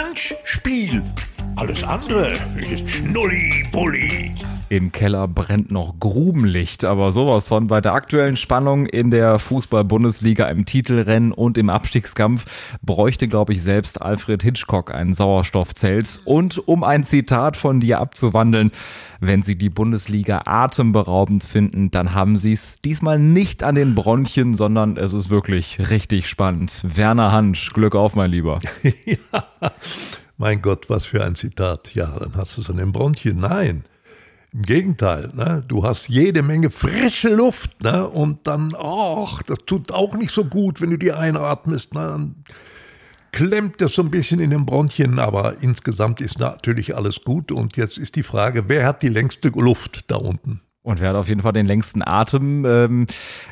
Revanche-Spiel. Alles andere ist Schnulli-Bulli. Im Keller brennt noch Grubenlicht, aber sowas von bei der aktuellen Spannung in der Fußball-Bundesliga im Titelrennen und im Abstiegskampf bräuchte, glaube ich, selbst Alfred Hitchcock ein Sauerstoffzelt. Und um ein Zitat von dir abzuwandeln, wenn Sie die Bundesliga atemberaubend finden, dann haben Sie es diesmal nicht an den Bronchien, sondern es ist wirklich richtig spannend. Werner Hansch, Glück auf, mein Lieber. ja, mein Gott, was für ein Zitat. Ja, dann hast du es an den Bronchien. Nein. Im Gegenteil, ne? du hast jede Menge frische Luft ne? und dann, ach, das tut auch nicht so gut, wenn du die einatmest. Ne? Dann klemmt das so ein bisschen in den Bronchien, aber insgesamt ist natürlich alles gut. Und jetzt ist die Frage, wer hat die längste Luft da unten? Und wer hat auf jeden Fall den längsten Atem? Ähm,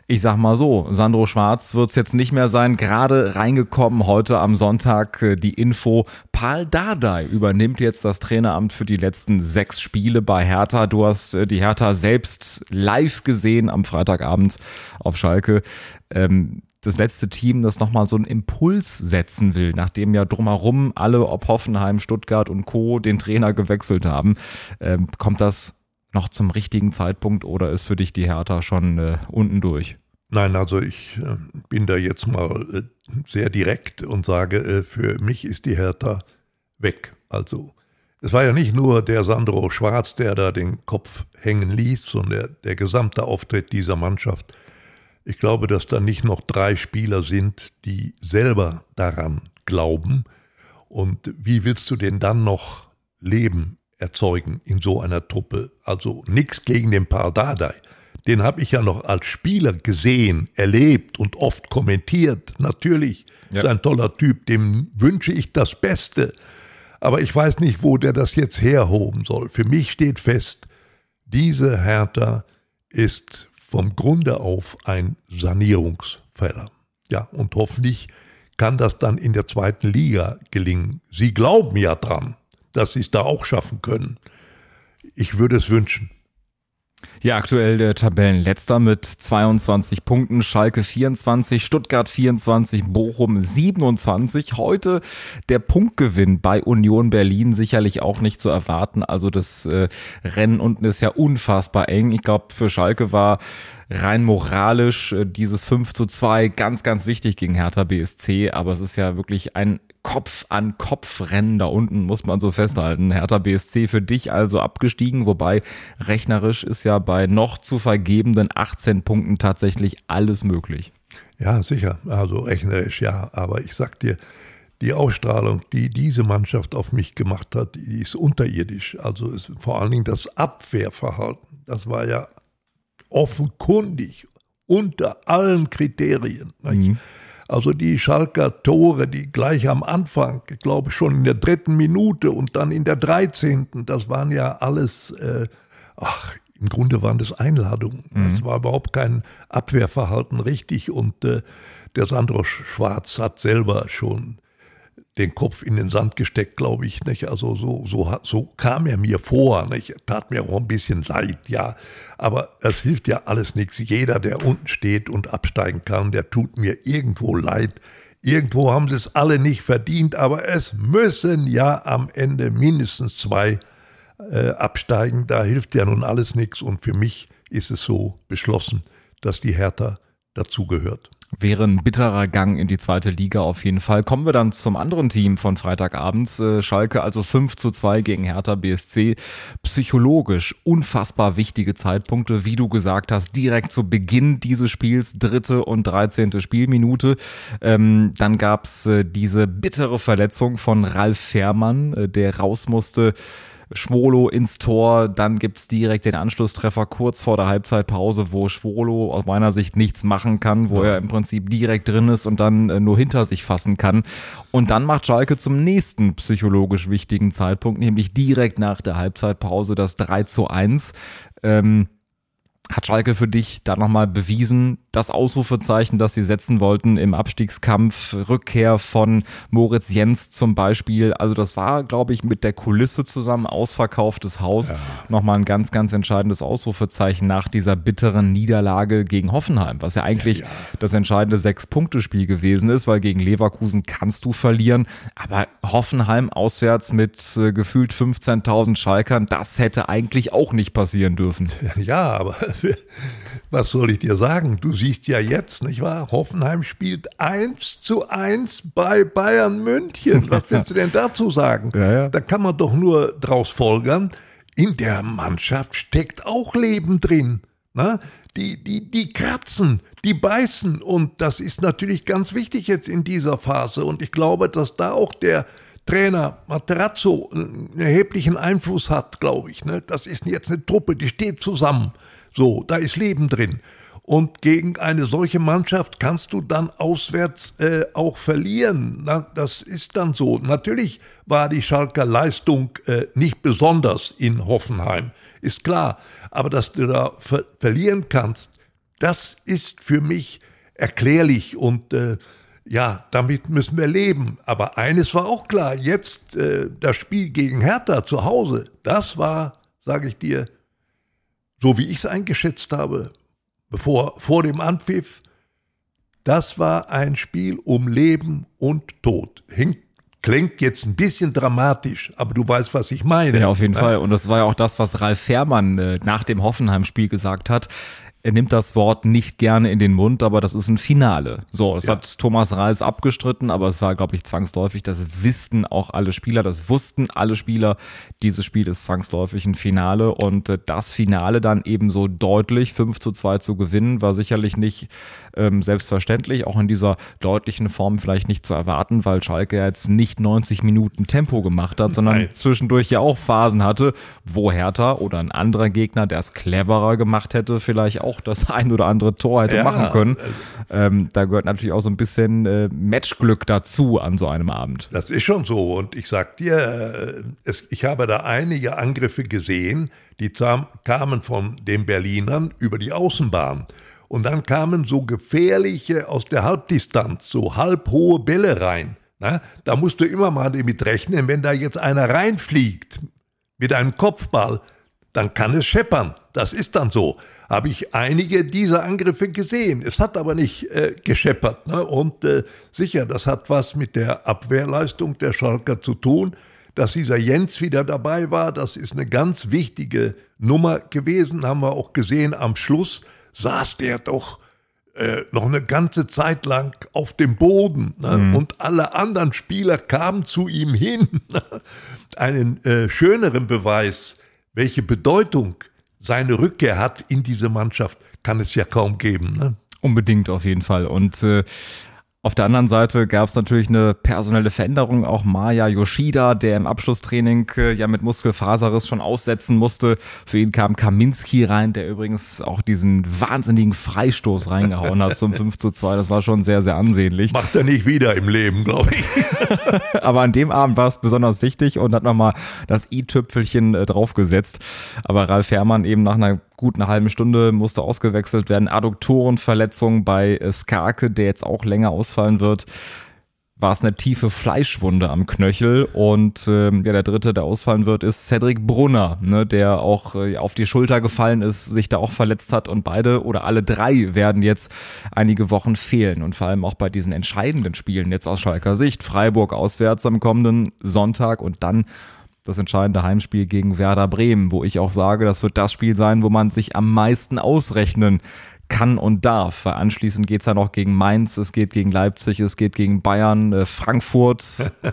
ich sag mal so, Sandro Schwarz wird es jetzt nicht mehr sein. Gerade reingekommen heute am Sonntag äh, die Info, Paul Dardai übernimmt jetzt das Traineramt für die letzten sechs Spiele bei Hertha. Du hast äh, die Hertha selbst live gesehen am Freitagabend auf Schalke. Ähm, das letzte Team, das nochmal so einen Impuls setzen will, nachdem ja drumherum alle, ob Hoffenheim, Stuttgart und Co. den Trainer gewechselt haben, ähm, kommt das noch zum richtigen Zeitpunkt oder ist für dich die Hertha schon äh, unten durch? Nein, also ich äh, bin da jetzt mal äh, sehr direkt und sage, äh, für mich ist die Hertha weg. Also es war ja nicht nur der Sandro Schwarz, der da den Kopf hängen ließ, sondern der, der gesamte Auftritt dieser Mannschaft. Ich glaube, dass da nicht noch drei Spieler sind, die selber daran glauben. Und wie willst du denn dann noch leben erzeugen in so einer Truppe. Also nichts gegen den Pardadei. Den habe ich ja noch als Spieler gesehen, erlebt und oft kommentiert. Natürlich ja. ist ein toller Typ, dem wünsche ich das Beste. Aber ich weiß nicht, wo der das jetzt herhoben soll. Für mich steht fest, diese Hertha ist vom Grunde auf ein Sanierungsfäller. Ja, und hoffentlich kann das dann in der zweiten Liga gelingen. Sie glauben ja dran dass sie es da auch schaffen können. Ich würde es wünschen. Ja, aktuell der Tabellenletzter mit 22 Punkten, Schalke 24, Stuttgart 24, Bochum 27. Heute der Punktgewinn bei Union Berlin sicherlich auch nicht zu erwarten. Also das äh, Rennen unten ist ja unfassbar eng. Ich glaube, für Schalke war rein moralisch äh, dieses 5 zu 2 ganz, ganz wichtig gegen Hertha BSC. Aber es ist ja wirklich ein Kopf an Kopf Rennen da unten, muss man so festhalten. Hertha BSC für dich also abgestiegen, wobei rechnerisch ist ja bei noch zu vergebenden 18 Punkten tatsächlich alles möglich. Ja, sicher. Also rechnerisch ja. Aber ich sag dir, die Ausstrahlung, die diese Mannschaft auf mich gemacht hat, die ist unterirdisch. Also ist vor allen Dingen das Abwehrverhalten, das war ja offenkundig unter allen Kriterien. Mhm. Also die Schalker Tore, die gleich am Anfang, ich glaube schon in der dritten Minute und dann in der dreizehnten, das waren ja alles, äh, ach, im Grunde waren das Einladungen. Mhm. Das war überhaupt kein Abwehrverhalten richtig und äh, der Sandro Schwarz hat selber schon den Kopf in den Sand gesteckt, glaube ich. Nicht? Also so, so, so kam er mir vor. Nicht? Tat mir auch ein bisschen leid, ja. Aber es hilft ja alles nichts. Jeder, der unten steht und absteigen kann, der tut mir irgendwo leid. Irgendwo haben sie es alle nicht verdient, aber es müssen ja am Ende mindestens zwei äh, absteigen. Da hilft ja nun alles nichts. Und für mich ist es so beschlossen, dass die Hertha dazugehört. Wäre ein bitterer Gang in die zweite Liga auf jeden Fall. Kommen wir dann zum anderen Team von Freitagabends. Äh, Schalke also 5 zu 2 gegen Hertha BSC. Psychologisch unfassbar wichtige Zeitpunkte, wie du gesagt hast, direkt zu Beginn dieses Spiels, dritte und dreizehnte Spielminute. Ähm, dann gab's äh, diese bittere Verletzung von Ralf Fährmann, äh, der raus musste Schwolo ins Tor, dann gibt's direkt den Anschlusstreffer kurz vor der Halbzeitpause, wo Schwolo aus meiner Sicht nichts machen kann, wo er im Prinzip direkt drin ist und dann äh, nur hinter sich fassen kann. Und dann macht Schalke zum nächsten psychologisch wichtigen Zeitpunkt, nämlich direkt nach der Halbzeitpause das 3 zu 1. Ähm, Hat Schalke für dich da nochmal bewiesen, das Ausrufezeichen, das sie setzen wollten im Abstiegskampf, Rückkehr von Moritz Jens zum Beispiel. Also das war, glaube ich, mit der Kulisse zusammen, ausverkauftes Haus, ja. nochmal ein ganz, ganz entscheidendes Ausrufezeichen nach dieser bitteren Niederlage gegen Hoffenheim, was ja eigentlich ja, ja. das entscheidende Sechs-Punkte-Spiel gewesen ist, weil gegen Leverkusen kannst du verlieren, aber Hoffenheim auswärts mit äh, gefühlt 15.000 Schalkern, das hätte eigentlich auch nicht passieren dürfen. Ja, aber was soll ich dir sagen? Du siehst ja jetzt, nicht wahr? Hoffenheim spielt 1 zu 1 bei Bayern München. Was willst du denn dazu sagen? Ja, ja. Da kann man doch nur draus folgern, in der Mannschaft steckt auch Leben drin. Na? Die, die, die kratzen, die beißen. Und das ist natürlich ganz wichtig jetzt in dieser Phase. Und ich glaube, dass da auch der Trainer Materazzo einen erheblichen Einfluss hat, glaube ich. Ne? Das ist jetzt eine Truppe, die steht zusammen. So, da ist Leben drin. Und gegen eine solche Mannschaft kannst du dann auswärts äh, auch verlieren. Na, das ist dann so. Natürlich war die Schalker Leistung äh, nicht besonders in Hoffenheim, ist klar. Aber dass du da ver verlieren kannst, das ist für mich erklärlich und äh, ja, damit müssen wir leben. Aber eines war auch klar, jetzt äh, das Spiel gegen Hertha zu Hause, das war, sage ich dir, so wie ich es eingeschätzt habe, bevor, vor dem Anpfiff, das war ein Spiel um Leben und Tod. Hinkt Klingt jetzt ein bisschen dramatisch, aber du weißt, was ich meine. Ja, auf jeden ja? Fall. Und das war ja auch das, was Ralf Fährmann äh, nach dem Hoffenheim-Spiel gesagt hat er nimmt das Wort nicht gerne in den Mund, aber das ist ein Finale. So, das ja. hat Thomas Reis abgestritten, aber es war, glaube ich, zwangsläufig. Das wussten auch alle Spieler, das wussten alle Spieler. Dieses Spiel ist zwangsläufig ein Finale und äh, das Finale dann eben so deutlich 5 zu 2 zu gewinnen, war sicherlich nicht ähm, selbstverständlich, auch in dieser deutlichen Form vielleicht nicht zu erwarten, weil Schalke jetzt nicht 90 Minuten Tempo gemacht hat, sondern Nein. zwischendurch ja auch Phasen hatte, wo Hertha oder ein anderer Gegner, der es cleverer gemacht hätte, vielleicht auch das ein oder andere Tor hätte ja, machen können. Ähm, da gehört natürlich auch so ein bisschen äh, Matchglück dazu an so einem Abend. Das ist schon so. Und ich sag dir, äh, es, ich habe da einige Angriffe gesehen, die kamen von den Berlinern über die Außenbahn. Und dann kamen so gefährliche aus der Halbdistanz, so halbhohe Bälle rein. Na, da musst du immer mal damit rechnen, wenn da jetzt einer reinfliegt mit einem Kopfball, dann kann es scheppern. Das ist dann so habe ich einige dieser Angriffe gesehen. Es hat aber nicht äh, gescheppert. Ne? Und äh, sicher, das hat was mit der Abwehrleistung der Schalker zu tun. Dass dieser Jens wieder dabei war, das ist eine ganz wichtige Nummer gewesen, haben wir auch gesehen. Am Schluss saß der doch äh, noch eine ganze Zeit lang auf dem Boden ne? mhm. und alle anderen Spieler kamen zu ihm hin. Einen äh, schöneren Beweis, welche Bedeutung seine Rückkehr hat in diese Mannschaft, kann es ja kaum geben. Ne? Unbedingt auf jeden Fall. Und äh, auf der anderen Seite gab es natürlich eine personelle Veränderung. Auch Maya Yoshida, der im Abschlusstraining äh, ja mit Muskelfaserriss schon aussetzen musste. Für ihn kam Kaminski rein, der übrigens auch diesen wahnsinnigen Freistoß reingehauen hat zum 5 zu 2. Das war schon sehr, sehr ansehnlich. Macht er nicht wieder im Leben, glaube ich. Aber an dem Abend war es besonders wichtig und hat nochmal das i-Tüpfelchen äh, draufgesetzt. Aber Ralf Herrmann eben nach einer gut eine halbe Stunde musste ausgewechselt werden. Adduktorenverletzung bei Skarke, der jetzt auch länger ausfallen wird. War es eine tiefe Fleischwunde am Knöchel. Und ähm, ja der dritte, der ausfallen wird, ist Cedric Brunner, ne, der auch äh, auf die Schulter gefallen ist, sich da auch verletzt hat. Und beide oder alle drei werden jetzt einige Wochen fehlen. Und vor allem auch bei diesen entscheidenden Spielen jetzt aus Schalker Sicht. Freiburg auswärts am kommenden Sonntag und dann das entscheidende Heimspiel gegen Werder Bremen, wo ich auch sage, das wird das Spiel sein, wo man sich am meisten ausrechnen kann und darf. Weil anschließend geht's ja noch gegen Mainz, es geht gegen Leipzig, es geht gegen Bayern, äh, Frankfurt.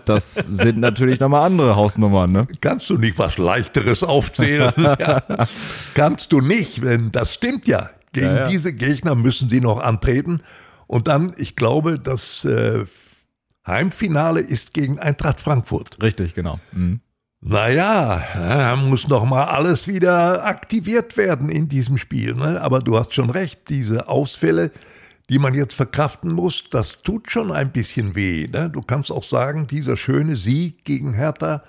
Das sind natürlich nochmal andere Hausnummern. Ne? Kannst du nicht was Leichteres aufzählen? ja. Kannst du nicht, denn das stimmt ja. Gegen ja, ja. diese Gegner müssen sie noch antreten. Und dann, ich glaube, das äh, Heimfinale ist gegen Eintracht Frankfurt. Richtig, genau. Mhm. Naja, ja, muss noch mal alles wieder aktiviert werden in diesem Spiel. Ne? Aber du hast schon recht, diese Ausfälle, die man jetzt verkraften muss, das tut schon ein bisschen weh. Ne? Du kannst auch sagen, dieser schöne Sieg gegen Hertha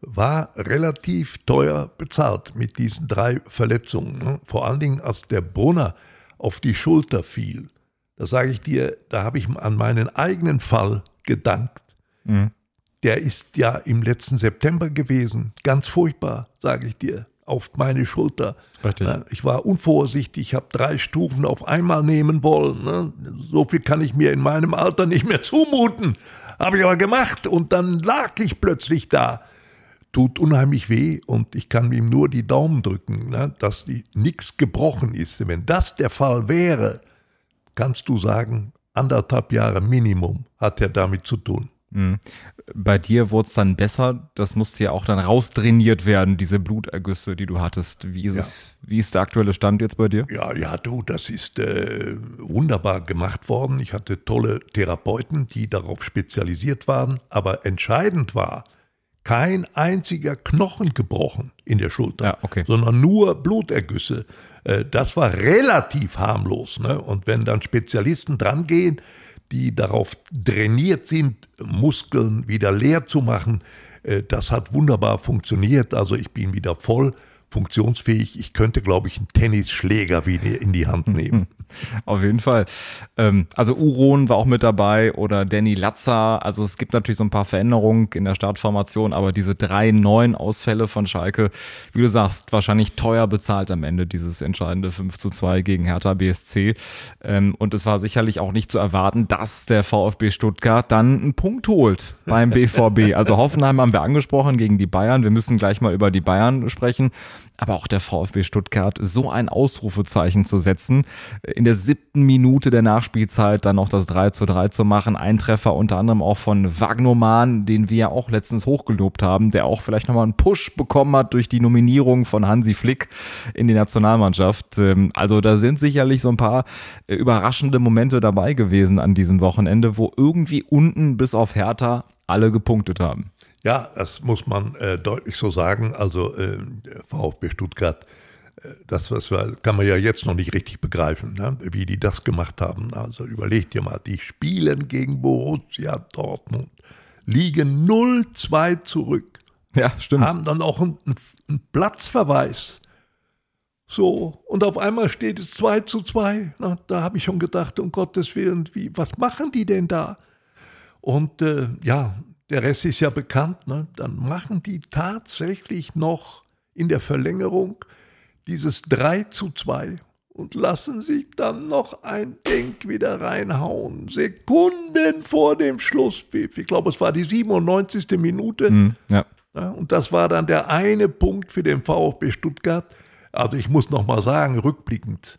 war relativ teuer bezahlt mit diesen drei Verletzungen. Ne? Vor allen Dingen, als der Brunner auf die Schulter fiel. Da sage ich dir, da habe ich an meinen eigenen Fall gedankt. Mhm. Der ist ja im letzten September gewesen. Ganz furchtbar, sage ich dir, auf meine Schulter. Richtig. Ich war unvorsichtig, ich habe drei Stufen auf einmal nehmen wollen. Ne? So viel kann ich mir in meinem Alter nicht mehr zumuten. Habe ich aber gemacht und dann lag ich plötzlich da. Tut unheimlich weh und ich kann ihm nur die Daumen drücken, ne, dass nichts gebrochen ist. Wenn das der Fall wäre, kannst du sagen, anderthalb Jahre Minimum hat er damit zu tun. Mhm. Bei dir wurde es dann besser. Das musste ja auch dann raustrainiert werden, diese Blutergüsse, die du hattest. Wie ist, ja. es, wie ist der aktuelle Stand jetzt bei dir? Ja, ja, du, das ist äh, wunderbar gemacht worden. Ich hatte tolle Therapeuten, die darauf spezialisiert waren. Aber entscheidend war, kein einziger Knochen gebrochen in der Schulter, ja, okay. sondern nur Blutergüsse. Äh, das war relativ harmlos. Ne? Und wenn dann Spezialisten drangehen, die darauf trainiert sind, Muskeln wieder leer zu machen. Äh, das hat wunderbar funktioniert. Also ich bin wieder voll funktionsfähig. Ich könnte, glaube ich, einen Tennisschläger wieder in die Hand nehmen. Auf jeden Fall. Ähm, also Uron war auch mit dabei oder Danny Latza. Also es gibt natürlich so ein paar Veränderungen in der Startformation, aber diese drei neuen Ausfälle von Schalke, wie du sagst, wahrscheinlich teuer bezahlt am Ende dieses entscheidende 5 zu 2 gegen Hertha BSC. Ähm, und es war sicherlich auch nicht zu erwarten, dass der VfB Stuttgart dann einen Punkt holt beim BVB. Also Hoffenheim haben wir angesprochen gegen die Bayern. Wir müssen gleich mal über die Bayern sprechen aber auch der VfB Stuttgart so ein Ausrufezeichen zu setzen, in der siebten Minute der Nachspielzeit dann noch das 3 zu 3 zu machen, ein Treffer unter anderem auch von Wagnoman, den wir ja auch letztens hochgelobt haben, der auch vielleicht nochmal einen Push bekommen hat durch die Nominierung von Hansi Flick in die Nationalmannschaft. Ähm, also da sind sicherlich so ein paar äh, überraschende Momente dabei gewesen an diesem Wochenende, wo irgendwie unten bis auf Hertha alle gepunktet haben. Ja, das muss man äh, deutlich so sagen. Also äh, VfB Stuttgart, äh, das was wir, kann man ja jetzt noch nicht richtig begreifen, ne? wie die das gemacht haben. Also überlegt dir mal, die spielen gegen Borussia Dortmund, liegen 0-2 zurück. Ja, stimmt. Haben dann auch einen, einen Platzverweis. So, und auf einmal steht es 2 zu 2. Na, da habe ich schon gedacht, um Gottes Willen, wie, was machen die denn da? Und äh, ja, der Rest ist ja bekannt, ne? dann machen die tatsächlich noch in der Verlängerung dieses 3 zu 2 und lassen sich dann noch ein Denk wieder reinhauen. Sekunden vor dem Schlusspfiff. Ich glaube, es war die 97. Minute. Mm, ja. Ja, und das war dann der eine Punkt für den VfB Stuttgart. Also ich muss noch mal sagen, rückblickend,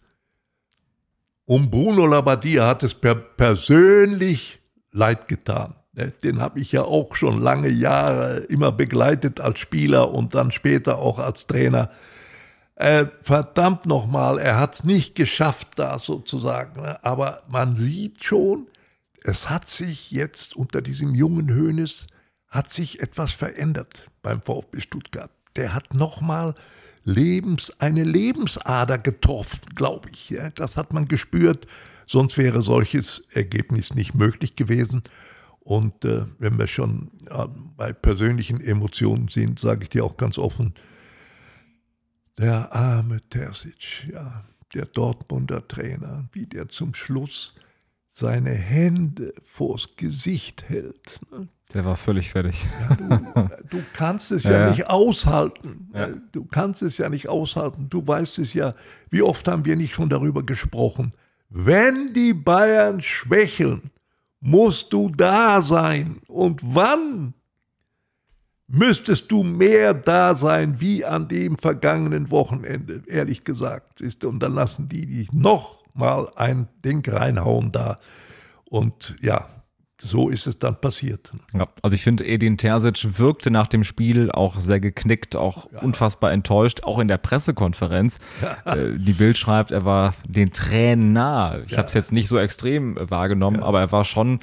um Bruno Labbadia hat es per persönlich leid getan. Den habe ich ja auch schon lange Jahre immer begleitet als Spieler und dann später auch als Trainer. Äh, verdammt nochmal, er hat es nicht geschafft da sozusagen. Ne? Aber man sieht schon, es hat sich jetzt unter diesem jungen Hönes, hat sich etwas verändert beim VfB Stuttgart. Der hat nochmal Lebens, eine Lebensader getroffen, glaube ich. Das hat man gespürt, sonst wäre solches Ergebnis nicht möglich gewesen. Und äh, wenn wir schon ja, bei persönlichen Emotionen sind, sage ich dir auch ganz offen, der arme Terzic, ja, der Dortmunder Trainer, wie der zum Schluss seine Hände vors Gesicht hält. Ne? Der war völlig fertig. Ja, du, du, kannst es ja, ja, nicht aushalten. Ja. Du kannst es ja nicht aushalten. Du weißt es ja, wie oft haben wir nicht schon darüber gesprochen. Wenn die Bayern schwächeln, musst du da sein. Und wann müsstest du mehr da sein wie an dem vergangenen Wochenende, ehrlich gesagt. Und dann lassen die dich noch mal ein Ding reinhauen da. Und ja, so ist es dann passiert. Ja, also ich finde, Edin Terzic wirkte nach dem Spiel auch sehr geknickt, auch ja. unfassbar enttäuscht, auch in der Pressekonferenz. Ja. Äh, die Bild schreibt, er war den Tränen nah. Ich ja. habe es jetzt nicht so extrem wahrgenommen, aber er war schon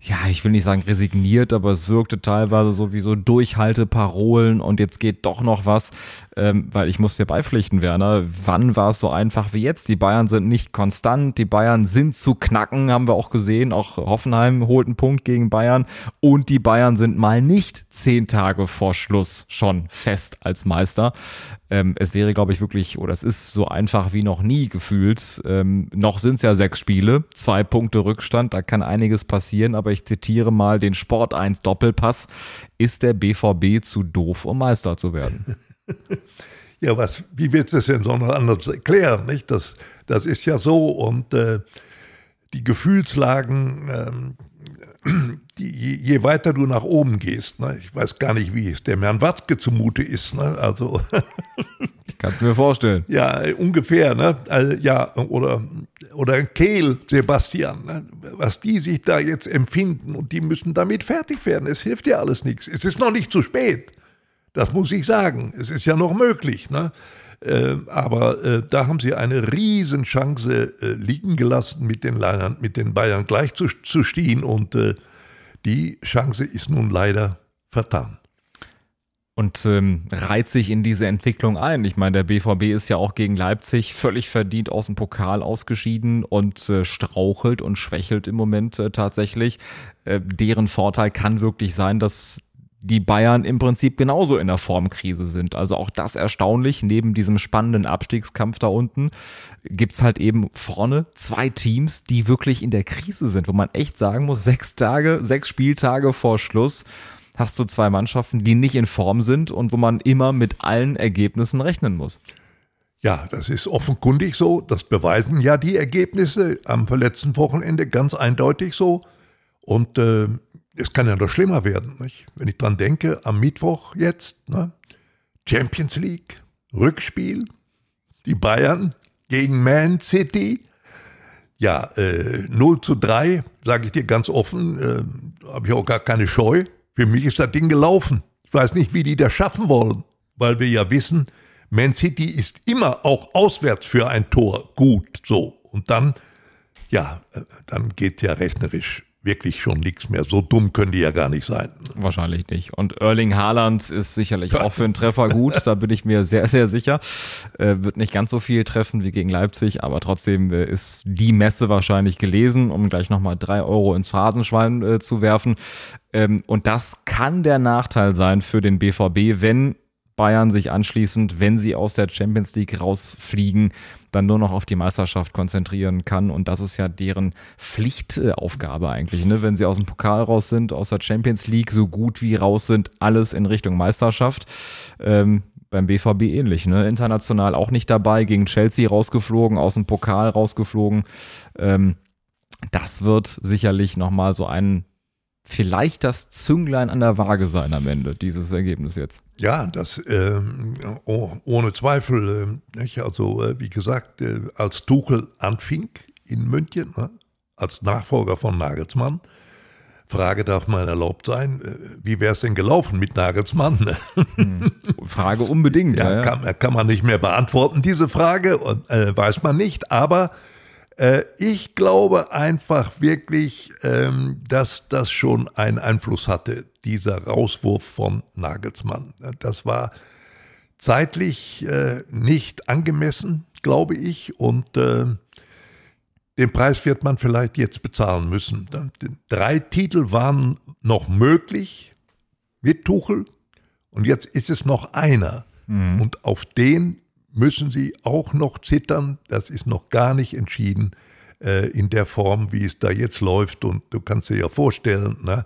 ja, ich will nicht sagen resigniert, aber es wirkte teilweise so wie so Durchhalteparolen und jetzt geht doch noch was, ähm, weil ich muss dir beipflichten, Werner, wann war es so einfach wie jetzt? Die Bayern sind nicht konstant, die Bayern sind zu knacken, haben wir auch gesehen, auch Hoffenheim holt einen Punkt gegen Bayern und die Bayern sind mal nicht zehn Tage vor Schluss schon fest als Meister. Ähm, es wäre, glaube ich, wirklich, oder es ist so einfach wie noch nie gefühlt. Ähm, noch sind es ja sechs Spiele, zwei Punkte Rückstand, da kann einiges passieren, aber ich zitiere mal den Sport 1 Doppelpass. Ist der BVB zu doof, um Meister zu werden? Ja, was, wie willst du es denn sondern anders erklären? Nicht? Das, das ist ja so und äh, die Gefühlslagen, ähm, die, je, je, weiter du nach oben gehst, ne, ich weiß gar nicht, wie es dem Herrn Watzke zumute ist, ne, also. Kannst du mir vorstellen. Ja, ungefähr, ne, also, ja, oder, oder Kehl, Sebastian, ne, was die sich da jetzt empfinden und die müssen damit fertig werden. Es hilft ja alles nichts. Es ist noch nicht zu spät. Das muss ich sagen. Es ist ja noch möglich, ne? Äh, aber äh, da haben sie eine Riesenchance äh, liegen gelassen, mit den, Bayern, mit den Bayern gleich zu, zu stehen. Und äh, die Chance ist nun leider vertan. Und ähm, reiht sich in diese Entwicklung ein. Ich meine, der BVB ist ja auch gegen Leipzig völlig verdient aus dem Pokal ausgeschieden und äh, strauchelt und schwächelt im Moment äh, tatsächlich. Äh, deren Vorteil kann wirklich sein, dass die Bayern im Prinzip genauso in der Formkrise sind. Also auch das erstaunlich. Neben diesem spannenden Abstiegskampf da unten gibt's halt eben vorne zwei Teams, die wirklich in der Krise sind, wo man echt sagen muss, sechs Tage, sechs Spieltage vor Schluss hast du zwei Mannschaften, die nicht in Form sind und wo man immer mit allen Ergebnissen rechnen muss. Ja, das ist offenkundig so. Das beweisen ja die Ergebnisse am verletzten Wochenende ganz eindeutig so. Und äh, es kann ja noch schlimmer werden. Nicht? Wenn ich dran denke, am Mittwoch jetzt, ne? Champions League, Rückspiel, die Bayern gegen Man City. Ja, äh, 0 zu 3, sage ich dir ganz offen, äh, habe ich auch gar keine Scheu. Für mich ist das Ding gelaufen. Ich weiß nicht, wie die das schaffen wollen, weil wir ja wissen, Man City ist immer auch auswärts für ein Tor gut. So. Und dann, ja, äh, dann geht ja rechnerisch wirklich schon nichts mehr. So dumm können die ja gar nicht sein. Wahrscheinlich nicht. Und Erling Haaland ist sicherlich auch für einen Treffer gut. Da bin ich mir sehr, sehr sicher. Äh, wird nicht ganz so viel treffen wie gegen Leipzig, aber trotzdem äh, ist die Messe wahrscheinlich gelesen, um gleich nochmal drei Euro ins Phrasenschwein äh, zu werfen. Ähm, und das kann der Nachteil sein für den BVB, wenn Bayern sich anschließend, wenn sie aus der Champions League rausfliegen, dann nur noch auf die Meisterschaft konzentrieren kann. Und das ist ja deren Pflichtaufgabe eigentlich. Ne? Wenn sie aus dem Pokal raus sind, aus der Champions League so gut wie raus sind, alles in Richtung Meisterschaft. Ähm, beim BVB ähnlich, ne? International auch nicht dabei, gegen Chelsea rausgeflogen, aus dem Pokal rausgeflogen. Ähm, das wird sicherlich nochmal so ein vielleicht das Zünglein an der Waage sein am Ende, dieses Ergebnis jetzt. Ja, das ähm, oh, ohne Zweifel. Äh? Also, äh, wie gesagt, äh, als Tuchel anfing in München, ne? als Nachfolger von Nagelsmann, Frage darf mal erlaubt sein, äh, wie wäre es denn gelaufen mit Nagelsmann? Hm. Frage unbedingt. Ja, ja, Kann, kann, man nicht mehr beantworten, diese Frage, und, äh, weiß man nicht, aber ich glaube einfach wirklich, ähm, dass das schon einen Einfluss hatte, dieser Rauswurf von Nagelsmann. Das war zeitlich äh, nicht angemessen, glaube ich, und äh, den Preis wird man vielleicht jetzt bezahlen müssen. Drei Titel waren noch möglich mit Tuchel und jetzt ist es noch einer. Mhm. Und auf den müssen sie auch noch zittern. Das ist noch gar nicht entschieden äh, in der Form, wie es da jetzt läuft. Und du kannst dir ja vorstellen, ne,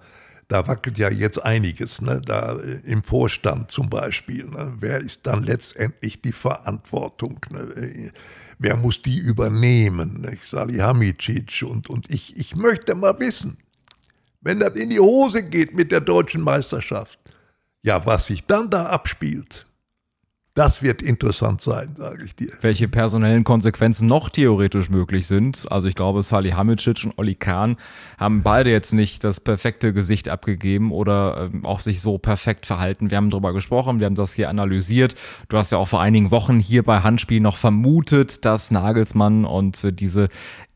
da wackelt ja jetzt einiges, ne, da äh, im Vorstand zum Beispiel. Ne, wer ist dann letztendlich die Verantwortung? Ne, wer muss die übernehmen? Ne, Salihamidzic und, und ich, ich möchte mal wissen, wenn das in die Hose geht mit der deutschen Meisterschaft, ja, was sich dann da abspielt, das wird interessant sein, sage ich dir. Welche personellen Konsequenzen noch theoretisch möglich sind. Also ich glaube, Sali Hamicic und Oli Kahn haben beide jetzt nicht das perfekte Gesicht abgegeben oder ähm, auch sich so perfekt verhalten. Wir haben darüber gesprochen, wir haben das hier analysiert. Du hast ja auch vor einigen Wochen hier bei Handspiel noch vermutet, dass Nagelsmann und äh, diese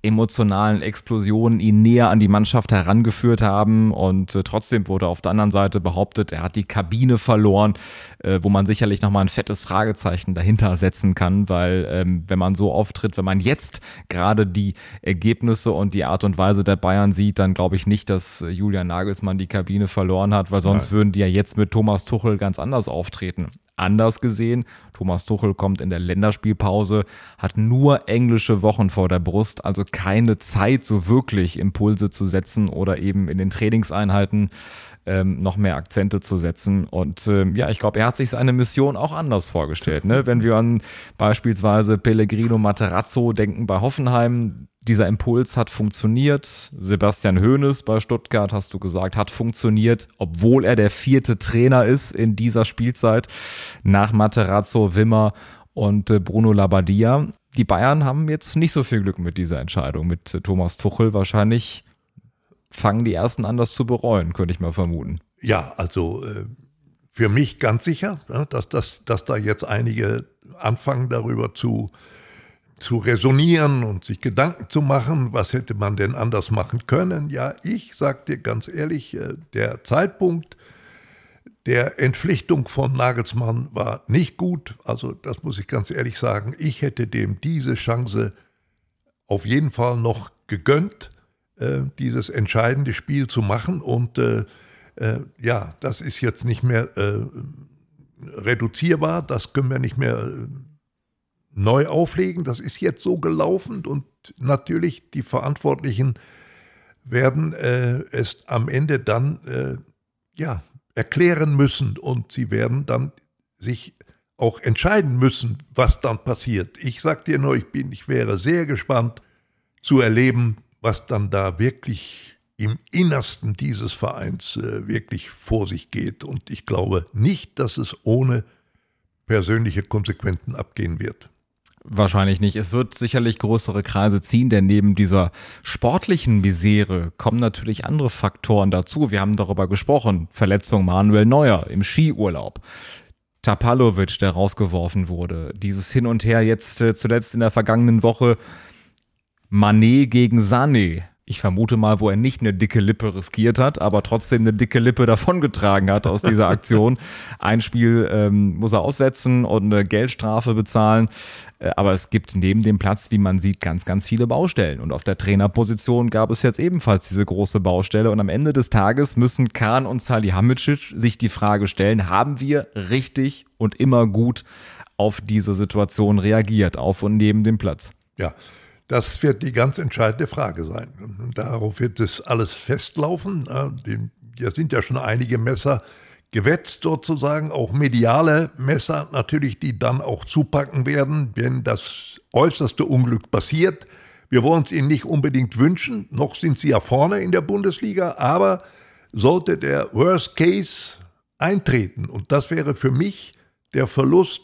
emotionalen Explosionen ihn näher an die Mannschaft herangeführt haben. Und äh, trotzdem wurde auf der anderen Seite behauptet, er hat die Kabine verloren, äh, wo man sicherlich nochmal ein fettes Fragezeichen dahinter setzen kann, weil ähm, wenn man so auftritt, wenn man jetzt gerade die Ergebnisse und die Art und Weise der Bayern sieht, dann glaube ich nicht, dass äh, Julian Nagelsmann die Kabine verloren hat, weil sonst Nein. würden die ja jetzt mit Thomas Tuchel ganz anders auftreten anders gesehen. Thomas Tuchel kommt in der Länderspielpause, hat nur englische Wochen vor der Brust, also keine Zeit, so wirklich Impulse zu setzen oder eben in den Trainingseinheiten ähm, noch mehr Akzente zu setzen. Und ähm, ja, ich glaube, er hat sich seine Mission auch anders vorgestellt. Ne? Wenn wir an beispielsweise Pellegrino Materazzo denken bei Hoffenheim, dieser Impuls hat funktioniert. Sebastian Hoeneß bei Stuttgart, hast du gesagt, hat funktioniert, obwohl er der vierte Trainer ist in dieser Spielzeit nach Materazzo, Wimmer und äh, Bruno Labbadia. Die Bayern haben jetzt nicht so viel Glück mit dieser Entscheidung. Mit äh, Thomas Tuchel wahrscheinlich fangen die ersten an, das zu bereuen, könnte ich mal vermuten. Ja, also äh, für mich ganz sicher, dass, dass, dass da jetzt einige anfangen darüber zu zu resonieren und sich Gedanken zu machen, was hätte man denn anders machen können. Ja, ich sage dir ganz ehrlich, äh, der Zeitpunkt der Entpflichtung von Nagelsmann war nicht gut. Also das muss ich ganz ehrlich sagen. Ich hätte dem diese Chance auf jeden Fall noch gegönnt, äh, dieses entscheidende Spiel zu machen. Und äh, ja, das ist jetzt nicht mehr reduzierbar, das können wir nicht mehr neu auflegen. Das ist jetzt so gelaufen und natürlich die Verantwortlichen werden äh, es am Ende dann äh, ja, erklären müssen und sie werden dann sich auch entscheiden müssen, was dann passiert. Ich sag dir nur, ich bin, ich wäre sehr gespannt zu erleben, was dann da wirklich im Innersten dieses Vereins äh, wirklich vor sich geht. Und ich glaube nicht, dass es ohne persönliche Konsequenzen abgehen wird. Wahrscheinlich nicht. Es wird sicherlich größere Kreise ziehen, denn neben dieser sportlichen Misere kommen natürlich andere Faktoren dazu. Wir haben darüber gesprochen. Verletzung Manuel Neuer im Skiurlaub. Tapalovic, der rausgeworfen wurde. Dieses Hin und Her jetzt äh, zuletzt in der vergangenen Woche. Manet gegen Sané ich vermute mal, wo er nicht eine dicke Lippe riskiert hat, aber trotzdem eine dicke Lippe davongetragen hat aus dieser Aktion. Ein Spiel ähm, muss er aussetzen und eine Geldstrafe bezahlen. Äh, aber es gibt neben dem Platz, wie man sieht, ganz, ganz viele Baustellen. Und auf der Trainerposition gab es jetzt ebenfalls diese große Baustelle. Und am Ende des Tages müssen Kahn und Salihamidzic sich die Frage stellen, haben wir richtig und immer gut auf diese Situation reagiert, auf und neben dem Platz? Ja, das wird die ganz entscheidende Frage sein. Und darauf wird es alles festlaufen. Hier sind ja schon einige Messer gewetzt sozusagen, auch mediale Messer natürlich, die dann auch zupacken werden, wenn das äußerste Unglück passiert. Wir wollen es ihnen nicht unbedingt wünschen, noch sind sie ja vorne in der Bundesliga, aber sollte der Worst Case eintreten, und das wäre für mich der Verlust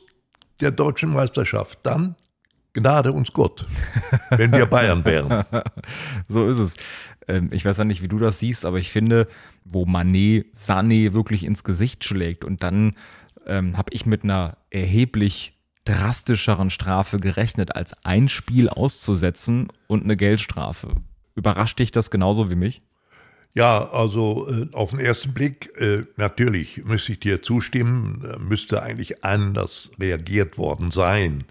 der deutschen Meisterschaft, dann Gnade uns Gott, wenn wir Bayern wären. so ist es. Ähm, ich weiß ja nicht, wie du das siehst, aber ich finde, wo Manet Sané wirklich ins Gesicht schlägt und dann ähm, habe ich mit einer erheblich drastischeren Strafe gerechnet, als ein Spiel auszusetzen und eine Geldstrafe. Überrascht dich das genauso wie mich? Ja, also äh, auf den ersten Blick, äh, natürlich müsste ich dir zustimmen, äh, müsste eigentlich anders reagiert worden sein.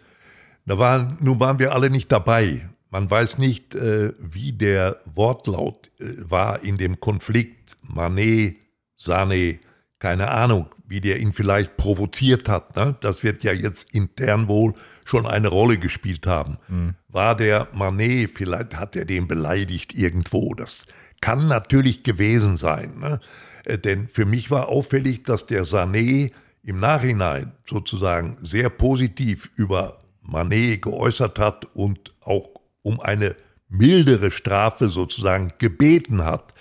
Da waren, nun waren wir alle nicht dabei. Man weiß nicht, äh, wie der Wortlaut äh, war in dem Konflikt. Manet, Sané, keine Ahnung, wie der ihn vielleicht provoziert hat. Ne? Das wird ja jetzt intern wohl schon eine Rolle gespielt haben. Mhm. War der Manet, vielleicht hat er den beleidigt irgendwo. Das kann natürlich gewesen sein. Ne? Äh, denn für mich war auffällig, dass der Sané im Nachhinein sozusagen sehr positiv über Manet geäußert hat und auch um eine mildere Strafe sozusagen gebeten hat.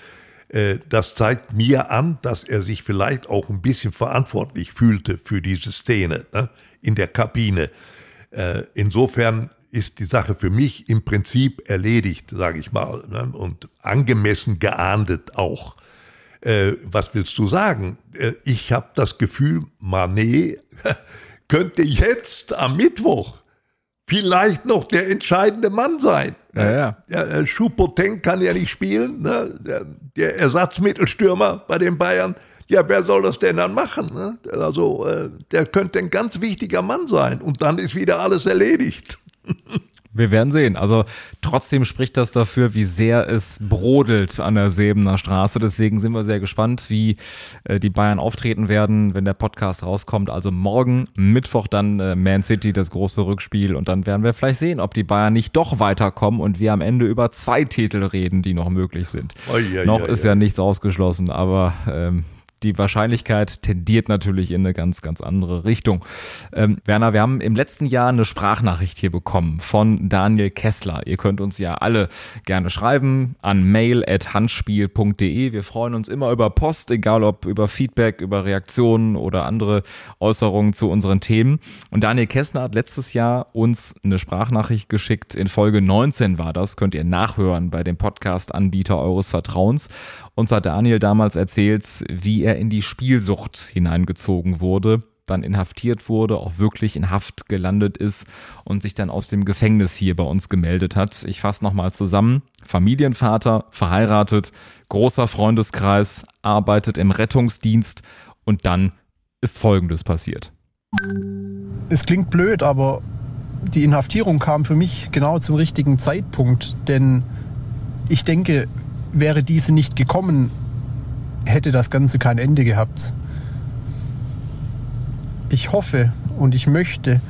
Äh, das zeigt mir an, dass er sich vielleicht auch ein bisschen verantwortlich fühlte für diese Szene ne, in der Kabine. Äh, insofern ist die Sache für mich im Prinzip erledigt, sage ich mal, ne, und angemessen geahndet auch. Äh, was willst du sagen? ich habe das Gefühl, Manet könnte jetzt am Mittwoch vielleicht noch der entscheidende Mann sein. Ja, ja. Der, äh, Schupoteng kann ja nicht spielen, ne? der, der Ersatzmittelstürmer bei den Bayern. Ja, wer soll das denn dann machen? Ne? Also, äh, der könnte ein ganz wichtiger Mann sein und dann ist wieder alles erledigt. Wir werden sehen. Also trotzdem spricht das dafür, wie sehr es brodelt an der Sebener Straße. Deswegen sind wir sehr gespannt, wie äh, die Bayern auftreten werden, wenn der Podcast rauskommt. Also morgen, Mittwoch dann äh, Man City, das große Rückspiel. Und dann werden wir vielleicht sehen, ob die Bayern nicht doch weiterkommen und wir am Ende über zwei Titel reden, die noch möglich sind. Oi, oi, noch oi, ist oi. ja nichts ausgeschlossen, aber ähm, die Wahrscheinlichkeit tendiert natürlich in eine ganz, ganz andere Richtung. Ähm, Werner, wir haben im letzten Jahr eine Sprachnachricht hier bekommen von Daniel Kessler. Ihr könnt uns ja alle gerne schreiben an mail.handspiel.de. Wir freuen uns immer über Post, egal ob über Feedback, über Reaktionen oder andere Äußerungen zu unseren Themen. Und Daniel Kessler hat letztes Jahr uns eine Sprachnachricht geschickt. In Folge 19 war das. Könnt ihr nachhören bei dem Podcast-Anbieter eures Vertrauens. Uns hat Daniel damals erzählt, wie er in die Spielsucht hineingezogen wurde, dann inhaftiert wurde, auch wirklich in Haft gelandet ist und sich dann aus dem Gefängnis hier bei uns gemeldet hat. Ich fasse nochmal zusammen. Familienvater, verheiratet, großer Freundeskreis, arbeitet im Rettungsdienst und dann ist Folgendes passiert. Es klingt blöd, aber die Inhaftierung kam für mich genau zum richtigen Zeitpunkt, denn ich denke, wäre diese nicht gekommen, hätte das Ganze kein Ende gehabt. Ich hoffe und ich möchte,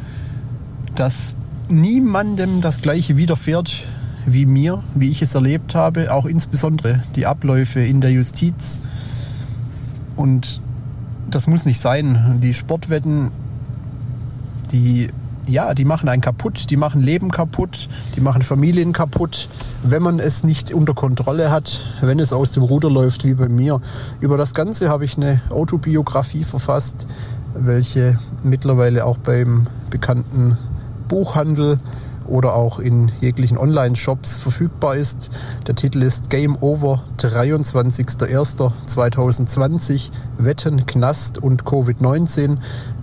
dass niemandem das Gleiche widerfährt wie mir, wie ich es erlebt habe, auch insbesondere die Abläufe in der Justiz. Und das muss nicht sein. Die Sportwetten, die ja, die machen einen kaputt, die machen Leben kaputt, die machen Familien kaputt, wenn man es nicht unter Kontrolle hat, wenn es aus dem Ruder läuft, wie bei mir. Über das Ganze habe ich eine Autobiografie verfasst, welche mittlerweile auch beim bekannten Buchhandel oder auch in jeglichen Online-Shops verfügbar ist. Der Titel ist Game Over 23.01.2020 Wetten, Knast und Covid-19.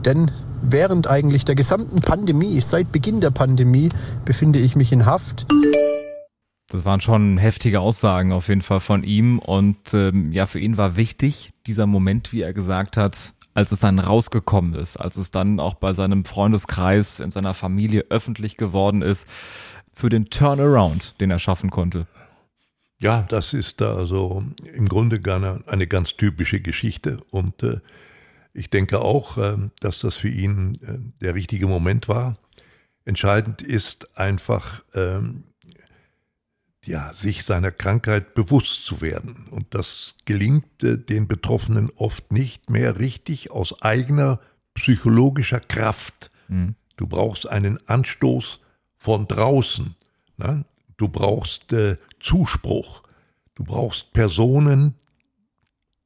Denn während eigentlich der gesamten Pandemie, seit Beginn der Pandemie, befinde ich mich in Haft. Das waren schon heftige Aussagen auf jeden Fall von ihm. Und ähm, ja, für ihn war wichtig, dieser Moment, wie er gesagt hat, als es dann rausgekommen ist, als es dann auch bei seinem Freundeskreis, in seiner Familie öffentlich geworden ist, für den Turnaround, den er schaffen konnte. Ja, das ist also im Grunde gar eine ganz typische Geschichte. Und äh, ich denke auch, äh, dass das für ihn äh, der richtige Moment war. Entscheidend ist einfach, ähm, ja, sich seiner Krankheit bewusst zu werden. Und das gelingt äh, den Betroffenen oft nicht mehr richtig aus eigener psychologischer Kraft. Mhm. Du brauchst einen Anstoß von draußen. Ne? Du brauchst äh, Zuspruch. Du brauchst Personen,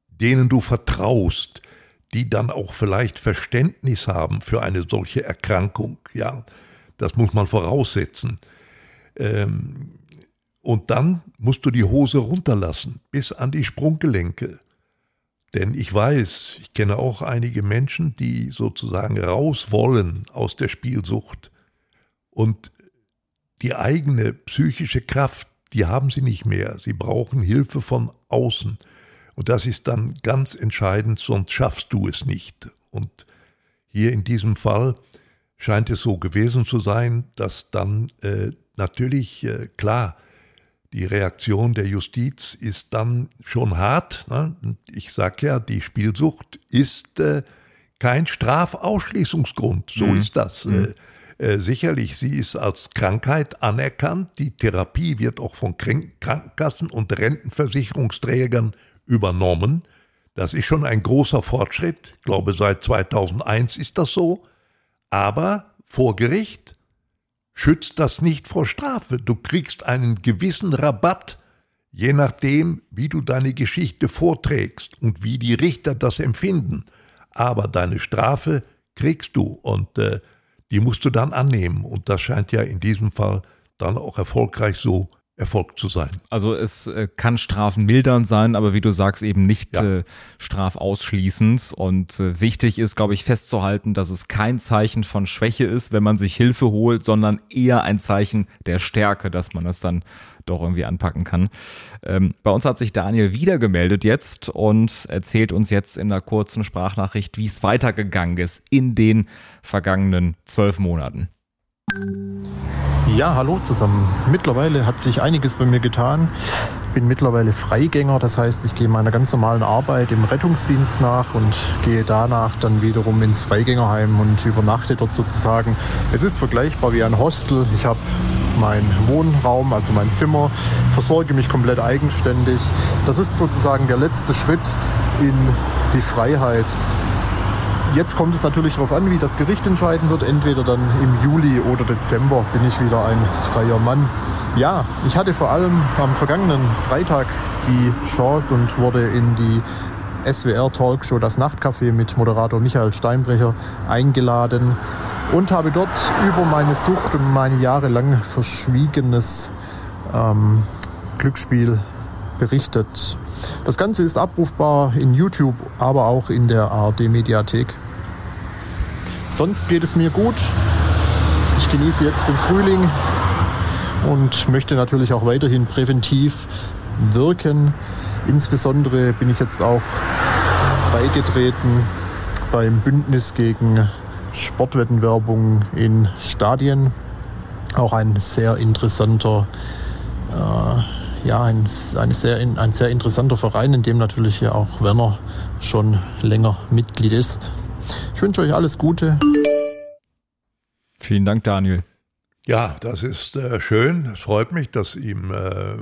denen du vertraust, die dann auch vielleicht Verständnis haben für eine solche Erkrankung. Ja, das muss man voraussetzen. Ähm, und dann musst du die Hose runterlassen, bis an die Sprunggelenke. Denn ich weiß, ich kenne auch einige Menschen, die sozusagen raus wollen aus der Spielsucht und die eigene psychische Kraft, die haben sie nicht mehr. Sie brauchen Hilfe von außen. Und das ist dann ganz entscheidend, sonst schaffst du es nicht. Und hier in diesem Fall scheint es so gewesen zu sein, dass dann äh, natürlich, äh, klar, die Reaktion der Justiz ist dann schon hart. Ne? Ich sage ja, die Spielsucht ist äh, kein Strafausschließungsgrund. So Mhm. ist das. Mhm. Äh, äh, sicherlich, sie ist als Krankheit anerkannt. Die Therapie wird auch von Krank Krankenkassen und Rentenversicherungsträgern übernommen. Das ist schon ein großer Fortschritt. Ich glaube, seit 2001 ist das so. Aber vor Gericht schützt das nicht vor Strafe. Du kriegst einen gewissen Rabatt, je nachdem, wie du deine Geschichte vorträgst und wie die Richter das empfinden. Aber deine Strafe kriegst du und äh, die musst du dann annehmen. Und das scheint ja in diesem Fall dann auch erfolgreich so Erfolg zu sein. Also es äh, kann strafmildernd sein, aber wie du sagst, eben nicht ja. äh, strafausschließend. Und äh, wichtig ist, glaube ich, festzuhalten, dass es kein Zeichen von Schwäche ist, wenn man sich Hilfe holt, sondern eher ein Zeichen der Stärke, dass man es dann doch irgendwie anpacken kann. Ähm, bei uns hat sich Daniel wieder gemeldet jetzt und erzählt uns jetzt in einer kurzen Sprachnachricht, wie es weitergegangen ist in den vergangenen zwölf Monaten. Ja, hallo zusammen. Mittlerweile hat sich einiges bei mir getan. Ich bin mittlerweile Freigänger, das heißt, ich gehe meiner ganz normalen Arbeit im Rettungsdienst nach und gehe danach dann wiederum ins Freigängerheim und übernachte dort sozusagen. Es ist vergleichbar wie ein Hostel. Ich habe meinen Wohnraum, also mein Zimmer, versorge mich komplett eigenständig. Das ist sozusagen der letzte Schritt in die Freiheit. Jetzt kommt es natürlich darauf an, wie das Gericht entscheiden wird. Entweder dann im Juli oder Dezember bin ich wieder ein freier Mann. Ja, ich hatte vor allem am vergangenen Freitag die Chance und wurde in die SWR Talkshow Das Nachtcafé mit Moderator Michael Steinbrecher eingeladen und habe dort über meine Sucht und meine jahrelang verschwiegenes ähm, Glücksspiel berichtet. Das Ganze ist abrufbar in YouTube, aber auch in der ARD-Mediathek. Sonst geht es mir gut. Ich genieße jetzt den Frühling und möchte natürlich auch weiterhin präventiv wirken. Insbesondere bin ich jetzt auch beigetreten beim Bündnis gegen Sportwettenwerbung in Stadien. Auch ein sehr interessanter äh, ja, ein, ein, sehr, ein sehr interessanter Verein, in dem natürlich ja auch Werner schon länger Mitglied ist. Ich wünsche euch alles Gute. Vielen Dank, Daniel. Ja, das ist äh, schön. Es freut mich, dass ihm, äh,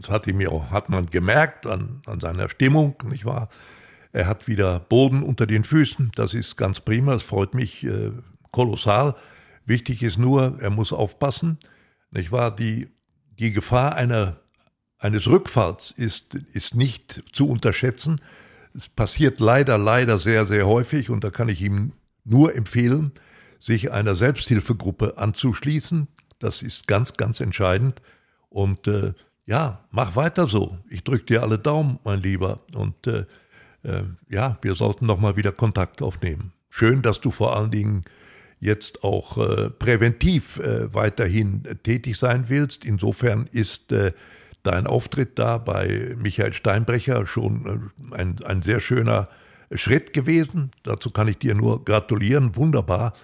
das hat ihm auch, hat man gemerkt an, an seiner Stimmung, nicht wahr? Er hat wieder Boden unter den Füßen. Das ist ganz prima. Das freut mich äh, kolossal. Wichtig ist nur, er muss aufpassen, nicht wahr? Die die Gefahr einer, eines Rückfalls ist, ist nicht zu unterschätzen. Es passiert leider, leider sehr, sehr häufig und da kann ich ihm nur empfehlen, sich einer Selbsthilfegruppe anzuschließen. Das ist ganz, ganz entscheidend. Und äh, ja, mach weiter so. Ich drücke dir alle Daumen, mein Lieber. Und äh, äh, ja, wir sollten nochmal wieder Kontakt aufnehmen. Schön, dass du vor allen Dingen jetzt auch äh, präventiv äh, weiterhin tätig sein willst. Insofern ist äh, dein Auftritt da bei Michael Steinbrecher schon ein, ein sehr schöner Schritt gewesen. Dazu kann ich dir nur gratulieren. Wunderbar.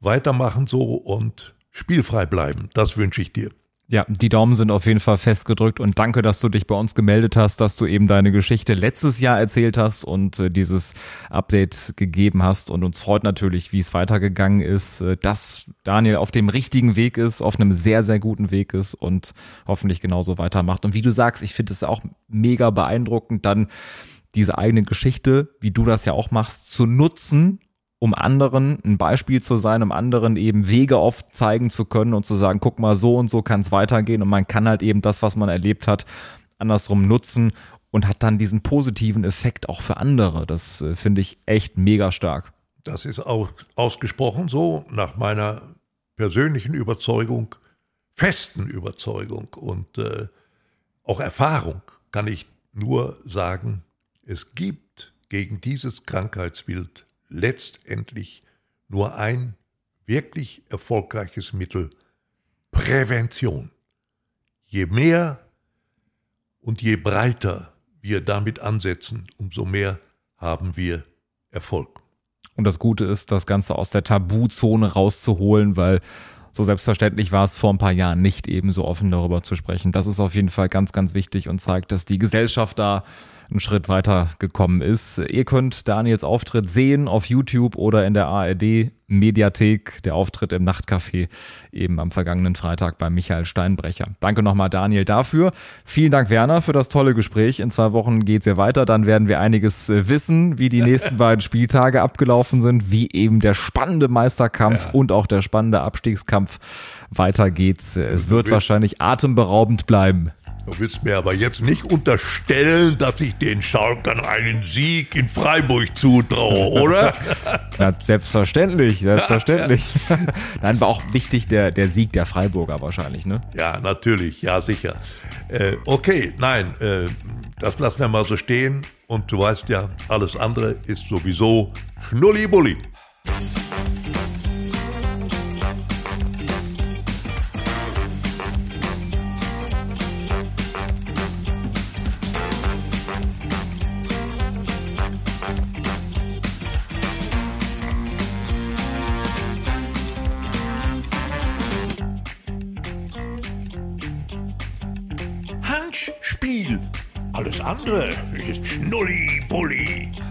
Weitermachen so und spielfrei bleiben. Das wünsche ich dir. Ja, die Daumen sind auf jeden Fall festgedrückt und danke, dass du dich bei uns gemeldet hast, dass du eben deine Geschichte letztes Jahr erzählt hast und äh, dieses Update gegeben hast und uns freut natürlich, wie es weitergegangen ist, äh, dass Daniel auf dem richtigen Weg ist, auf einem sehr, sehr guten Weg ist und hoffentlich genauso weitermacht. Und wie du sagst, ich finde es auch mega beeindruckend, dann diese eigene Geschichte, wie du das ja auch machst, zu nutzen, um anderen ein Beispiel zu sein, um anderen eben Wege aufzeigen zu können und zu sagen, guck mal, so und so kann es weitergehen und man kann halt eben das, was man erlebt hat, andersrum nutzen und hat dann diesen positiven Effekt auch für andere. Das äh, finde ich echt mega stark. Das ist auch ausgesprochen so, nach meiner persönlichen Überzeugung, festen Überzeugung und äh, auch Erfahrung kann ich nur sagen, es gibt gegen dieses Krankheitsbild letztendlich nur ein wirklich erfolgreiches Mittel, Prävention. Je mehr und je breiter wir damit ansetzen, umso mehr haben wir Erfolg. Und das Gute ist, das Ganze aus der Tabuzone rauszuholen, weil so selbstverständlich war es vor ein paar Jahren nicht eben so offen darüber zu sprechen. Das ist auf jeden Fall ganz, ganz wichtig und zeigt, dass die Gesellschaft da einen Schritt weiter gekommen ist. Ihr könnt Daniels Auftritt sehen auf YouTube oder in der ARD Mediathek, der Auftritt im Nachtcafé eben am vergangenen Freitag bei Michael Steinbrecher. Danke nochmal Daniel dafür. Vielen Dank Werner für das tolle Gespräch. In zwei Wochen geht es ja weiter. Dann werden wir einiges äh, wissen, wie die nächsten beiden Spieltage abgelaufen sind, wie eben der spannende Meisterkampf ja. und auch der spannende Abstiegskampf weitergeht. Es wird wahrscheinlich atemberaubend bleiben. Du willst mir aber jetzt nicht unterstellen, dass ich den Schalkern einen Sieg in Freiburg zutraue, oder? Na, selbstverständlich, selbstverständlich. Dann war auch wichtig der, der Sieg der Freiburger wahrscheinlich, ne? ja, natürlich, ja, sicher. Äh, okay, nein, äh, das lassen wir mal so stehen. Und du weißt ja, alles andere ist sowieso Schnulli-Bulli. Schnulli-Bulli.